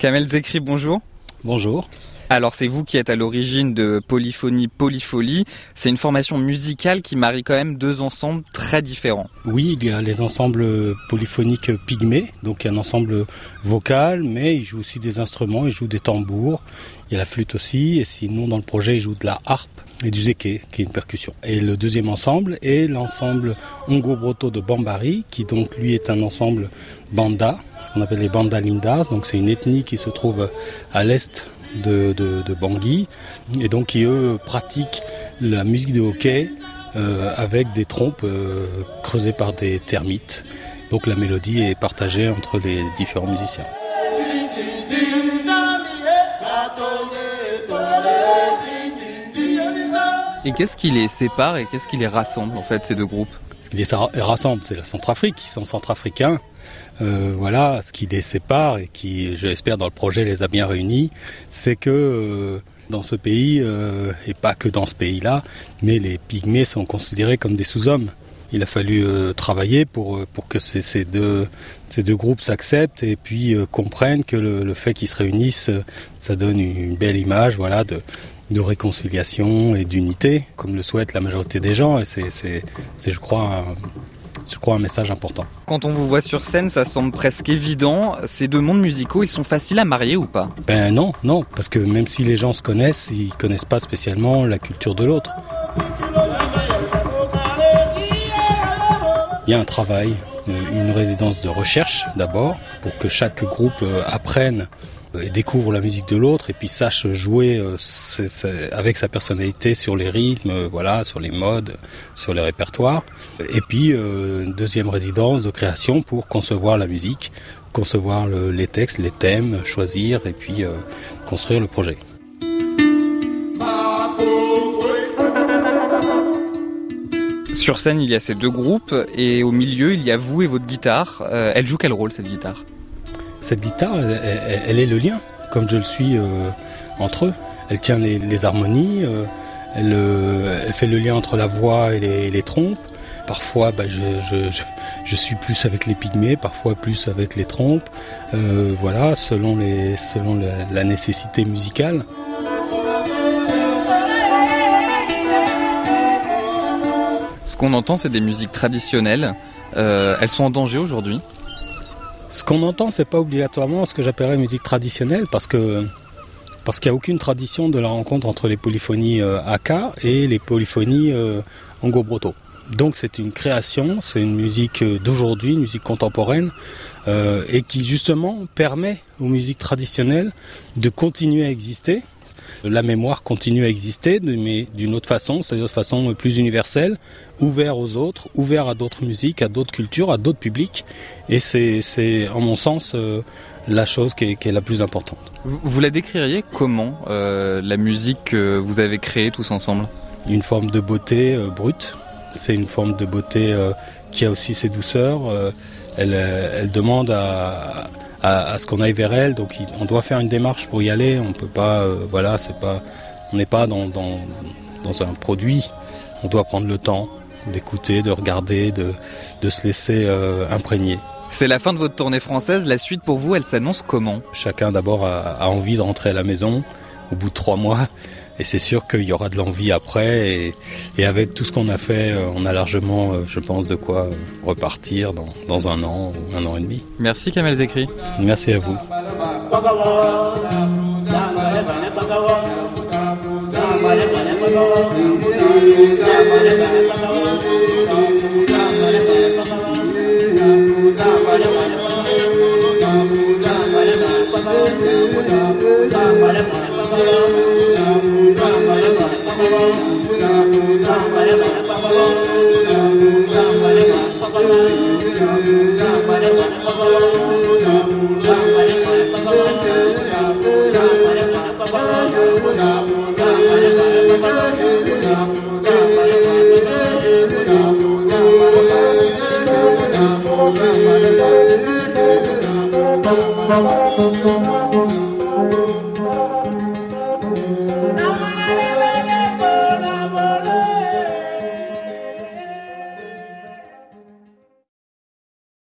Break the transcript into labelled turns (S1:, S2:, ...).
S1: Kamel Zekri, bonjour.
S2: Bonjour.
S1: Alors c'est vous qui êtes à l'origine de Polyphonie Polyfolie. C'est une formation musicale qui marie quand même deux ensembles très différents.
S2: Oui, il y a les ensembles polyphoniques pygmées, donc un ensemble vocal, mais il joue aussi des instruments, il joue des tambours, il y a la flûte aussi, et sinon dans le projet il joue de la harpe et du zeke, qui est une percussion. Et le deuxième ensemble est l'ensemble Ongo-Broto de Bambari, qui donc lui est un ensemble banda, ce qu'on appelle les bandalindas, donc c'est une ethnie qui se trouve à l'est de, Bangui, et donc qui eux pratiquent la musique de hockey euh, avec des trompes euh, creusées par des termites. Donc la mélodie est partagée entre les différents musiciens.
S1: Et qu'est-ce qui les sépare et qu'est-ce qui les rassemble en fait ces deux groupes?
S2: Ce qui les rassemble, c'est la Centrafrique, ils sont centrafricains. Euh, voilà, ce qui les sépare et qui, je l'espère, dans le projet les a bien réunis, c'est que euh, dans ce pays, euh, et pas que dans ce pays-là, mais les pygmées sont considérés comme des sous-hommes. Il a fallu travailler pour, pour que ces, deux, ces deux groupes s'acceptent et puis comprennent que le, fait qu'ils se réunissent, ça donne une belle image voilà, de, de réconciliation et d'unité, comme le souhaite la majorité des gens. Et c'est, je crois, je crois, un message important.
S1: Quand on vous voit sur scène, ça semble presque évident. Ces deux mondes musicaux, ils sont faciles à marier ou pas?
S2: Ben non, non, parce que même si les gens se connaissent, ils connaissent pas spécialement la culture de l'autre. A un travail, une résidence de recherche d'abord, pour que chaque groupe euh, apprenne et découvre la musique de l'autre et puis sache jouer euh, avec sa personnalité sur les rythmes, euh, voilà, sur les modes, sur les répertoires. Et puis euh, une deuxième résidence de création pour concevoir la musique, concevoir les textes, les thèmes, choisir et puis construire le projet.
S1: Sur scène, il y a ces deux groupes et au milieu, il y a vous et votre guitare. elle joue quel rôle cette guitare?
S2: Cette guitare, elle, est le lien, comme je le suis euh, entre eux. Elle tient les, harmonies, euh, euh, elle, fait le lien entre la voix et les, trompes. Parfois, bah, je, suis plus avec les pygmées, parfois plus avec les trompes. voilà, selon la, nécessité musicale.
S1: Ce qu'on entend, c'est des musiques traditionnelles. elles sont en danger aujourd'hui
S2: ce qu'on entend, c'est pas obligatoirement ce que j'appellerais musique traditionnelle, parce qu'il n'y a aucune tradition de la rencontre entre les polyphonies euh, Aka et les polyphonies euh, Ongo-Broto. Donc c'est une création, c'est une musique euh, d'aujourd'hui, une musique contemporaine, et qui justement permet aux musiques traditionnelles de continuer à exister, la mémoire continue à exister, mais d'une autre façon, c'est-à-dire de façon plus universelle, ouvert aux autres, ouvert à d'autres musiques, à d'autres cultures, à d'autres publics. Et c'est, en mon sens, euh, la chose qui est, la plus importante.
S1: Vous, la décririez comment, euh, la musique que vous avez créée tous ensemble?
S2: Une forme de beauté euh, brute. C'est une forme de beauté qui a aussi ses douceurs. Elle, elle, demande à, à, ce qu'on aille vers elle. Donc on doit faire une démarche pour y aller. On peut pas, euh, voilà, c'est pas, on n'est pas dans, dans, dans, un produit. On doit prendre le temps d'écouter, de regarder, de, de se laisser euh, imprégner.
S1: C'est la fin de votre tournée française. La suite pour vous, elle s'annonce comment?
S2: Chacun d'abord a, a, envie de rentrer à la maison au bout de trois mois. Et c'est sûr qu'il y aura de l'envie après. Et, avec tout ce qu'on a fait, euh, on a largement, euh, je pense, de quoi euh, repartir dans, un an ou un an et demi.
S1: Merci Kamel Zekri.
S2: Merci à vous. Thank you.